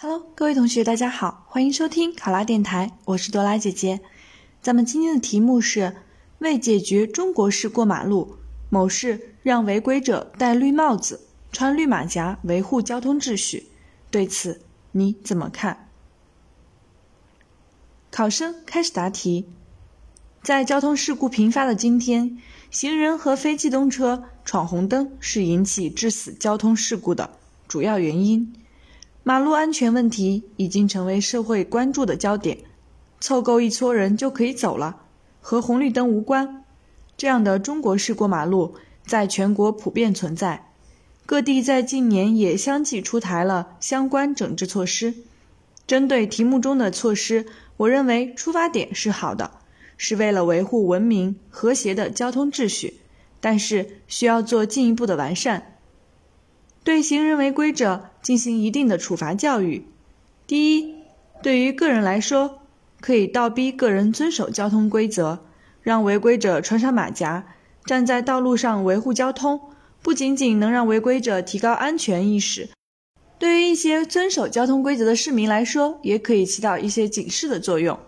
Hello，各位同学，大家好，欢迎收听考拉电台，我是多拉姐姐。咱们今天的题目是：为解决中国式过马路，某市让违规者戴绿帽子、穿绿马甲维护交通秩序，对此你怎么看？考生开始答题。在交通事故频发的今天，行人和非机动车闯红灯是引起致死交通事故的主要原因。马路安全问题已经成为社会关注的焦点，凑够一撮人就可以走了，和红绿灯无关。这样的中国式过马路在全国普遍存在，各地在近年也相继出台了相关整治措施。针对题目中的措施，我认为出发点是好的，是为了维护文明和谐的交通秩序，但是需要做进一步的完善。对行人违规者进行一定的处罚教育。第一，对于个人来说，可以倒逼个人遵守交通规则，让违规者穿上马甲，站在道路上维护交通，不仅仅能让违规者提高安全意识，对于一些遵守交通规则的市民来说，也可以起到一些警示的作用。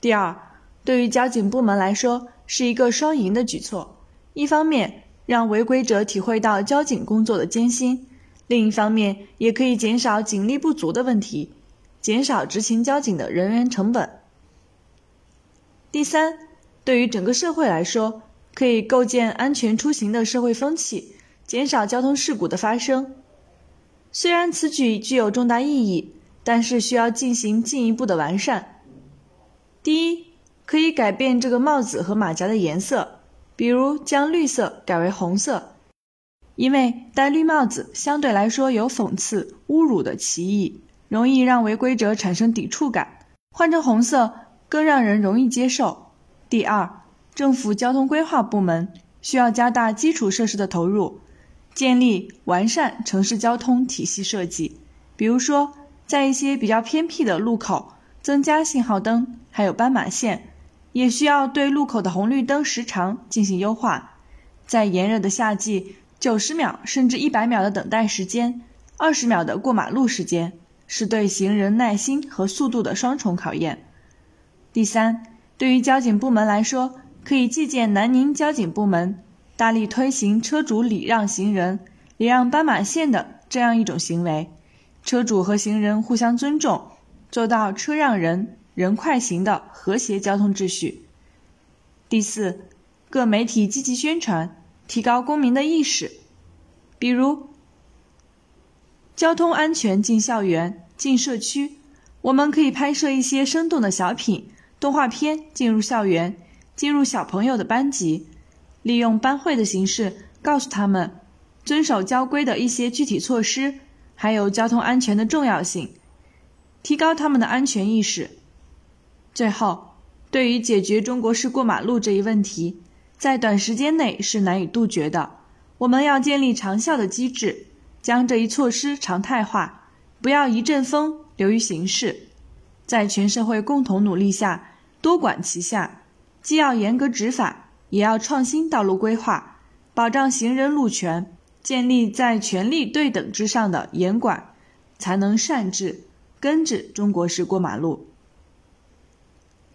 第二，对于交警部门来说，是一个双赢的举措，一方面。让违规者体会到交警工作的艰辛，另一方面也可以减少警力不足的问题，减少执勤交警的人员成本。第三，对于整个社会来说，可以构建安全出行的社会风气，减少交通事故的发生。虽然此举具有重大意义，但是需要进行进一步的完善。第一，可以改变这个帽子和马甲的颜色。比如将绿色改为红色，因为戴绿帽子相对来说有讽刺、侮辱的歧义，容易让违规者产生抵触感。换成红色更让人容易接受。第二，政府交通规划部门需要加大基础设施的投入，建立完善城市交通体系设计。比如说，在一些比较偏僻的路口增加信号灯，还有斑马线。也需要对路口的红绿灯时长进行优化，在炎热的夏季，九十秒甚至一百秒的等待时间，二十秒的过马路时间，是对行人耐心和速度的双重考验。第三，对于交警部门来说，可以借鉴南宁交警部门，大力推行车主礼让行人、礼让斑马线的这样一种行为，车主和行人互相尊重，做到车让人。人快行的和谐交通秩序。第四，各媒体积极宣传，提高公民的意识。比如，交通安全进校园、进社区，我们可以拍摄一些生动的小品、动画片进入校园，进入小朋友的班级，利用班会的形式告诉他们遵守交规的一些具体措施，还有交通安全的重要性，提高他们的安全意识。最后，对于解决中国式过马路这一问题，在短时间内是难以杜绝的。我们要建立长效的机制，将这一措施常态化，不要一阵风流于形式。在全社会共同努力下，多管齐下，既要严格执法，也要创新道路规划，保障行人路权，建立在权力对等之上的严管，才能善治、根治中国式过马路。